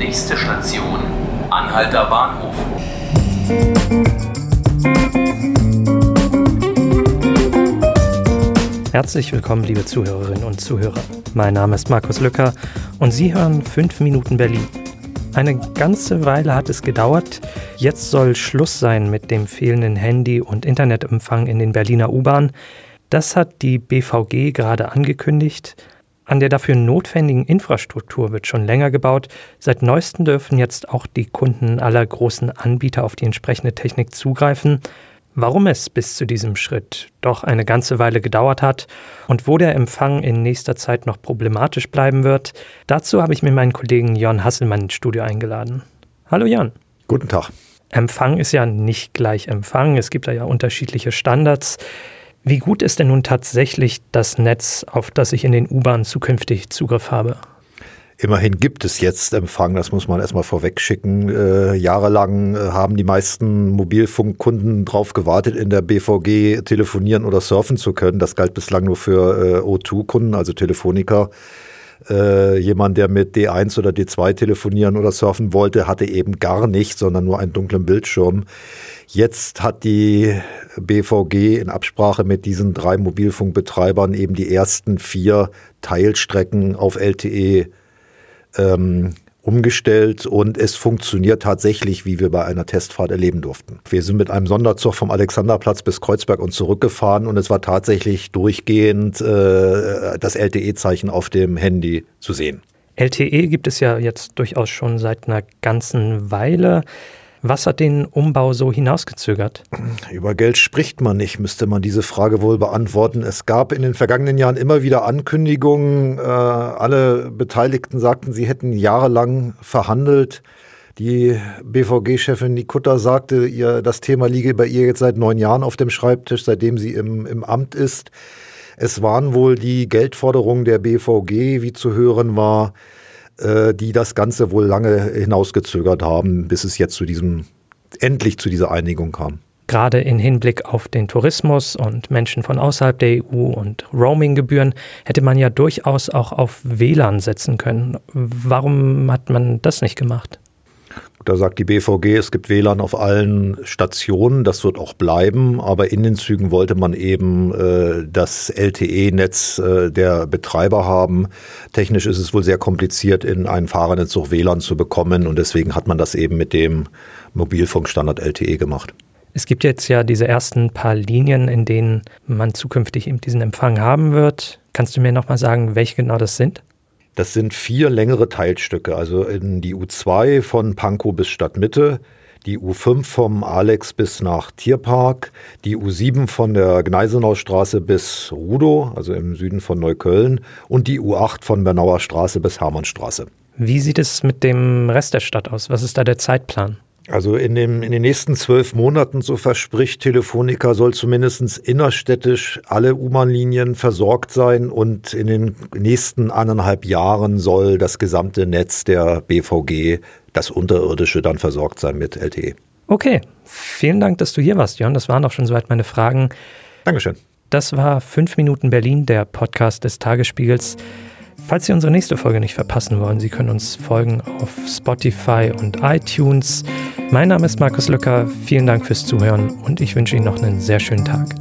Nächste Station, Anhalter Bahnhof. Herzlich willkommen, liebe Zuhörerinnen und Zuhörer. Mein Name ist Markus Lücker und Sie hören 5 Minuten Berlin. Eine ganze Weile hat es gedauert. Jetzt soll Schluss sein mit dem fehlenden Handy- und Internetempfang in den Berliner U-Bahnen. Das hat die BVG gerade angekündigt. An der dafür notwendigen Infrastruktur wird schon länger gebaut. Seit neuestem dürfen jetzt auch die Kunden aller großen Anbieter auf die entsprechende Technik zugreifen. Warum es bis zu diesem Schritt doch eine ganze Weile gedauert hat und wo der Empfang in nächster Zeit noch problematisch bleiben wird, dazu habe ich mir meinen Kollegen Jon Hasselmann ins Studio eingeladen. Hallo Jon. Guten Tag. Empfang ist ja nicht gleich Empfang. Es gibt da ja unterschiedliche Standards. Wie gut ist denn nun tatsächlich das Netz, auf das ich in den U-Bahnen zukünftig Zugriff habe? Immerhin gibt es jetzt Empfang, das muss man erstmal vorwegschicken. Äh, jahrelang äh, haben die meisten Mobilfunkkunden darauf gewartet, in der BVG telefonieren oder surfen zu können. Das galt bislang nur für äh, O2-Kunden, also Telefoniker. Äh, jemand, der mit D1 oder D2 telefonieren oder surfen wollte, hatte eben gar nicht, sondern nur einen dunklen Bildschirm. Jetzt hat die BVG in Absprache mit diesen drei Mobilfunkbetreibern eben die ersten vier Teilstrecken auf LTE ähm, umgestellt und es funktioniert tatsächlich, wie wir bei einer Testfahrt erleben durften. Wir sind mit einem Sonderzug vom Alexanderplatz bis Kreuzberg und zurückgefahren und es war tatsächlich durchgehend äh, das LTE-Zeichen auf dem Handy zu sehen. LTE gibt es ja jetzt durchaus schon seit einer ganzen Weile. Was hat den Umbau so hinausgezögert? Über Geld spricht man nicht, müsste man diese Frage wohl beantworten. Es gab in den vergangenen Jahren immer wieder Ankündigungen. Äh, alle Beteiligten sagten, sie hätten jahrelang verhandelt. Die BVG-Chefin Nikutta sagte, ihr, das Thema liege bei ihr jetzt seit neun Jahren auf dem Schreibtisch, seitdem sie im, im Amt ist. Es waren wohl die Geldforderungen der BVG, wie zu hören war, äh, die das Ganze wohl lange hinausgezögert haben, bis es jetzt zu diesem, endlich zu dieser Einigung kam. Gerade in Hinblick auf den Tourismus und Menschen von außerhalb der EU und Roaminggebühren hätte man ja durchaus auch auf WLAN setzen können. Warum hat man das nicht gemacht? Da sagt die BVG, es gibt WLAN auf allen Stationen, das wird auch bleiben, aber in den Zügen wollte man eben äh, das LTE-Netz äh, der Betreiber haben. Technisch ist es wohl sehr kompliziert, in einen Fahrernetz WLAN zu bekommen und deswegen hat man das eben mit dem Mobilfunkstandard LTE gemacht. Es gibt jetzt ja diese ersten paar Linien, in denen man zukünftig eben diesen Empfang haben wird. Kannst du mir nochmal sagen, welche genau das sind? Das sind vier längere Teilstücke, also in die U2 von Pankow bis Stadtmitte, die U5 vom Alex bis nach Tierpark, die U7 von der Gneisenaustraße bis Rudow, also im Süden von Neukölln, und die U8 von Bernauer Straße bis Hermannstraße. Wie sieht es mit dem Rest der Stadt aus? Was ist da der Zeitplan? Also in, dem, in den nächsten zwölf Monaten, so verspricht Telefonica, soll zumindest innerstädtisch alle U-Bahn-Linien versorgt sein und in den nächsten anderthalb Jahren soll das gesamte Netz der BVG, das unterirdische, dann versorgt sein mit LTE. Okay, vielen Dank, dass du hier warst, Jörn. Das waren auch schon soweit meine Fragen. Dankeschön. Das war 5 Minuten Berlin, der Podcast des Tagesspiegels. Falls Sie unsere nächste Folge nicht verpassen wollen, Sie können uns folgen auf Spotify und iTunes. Mein Name ist Markus Löcker. Vielen Dank fürs Zuhören und ich wünsche Ihnen noch einen sehr schönen Tag.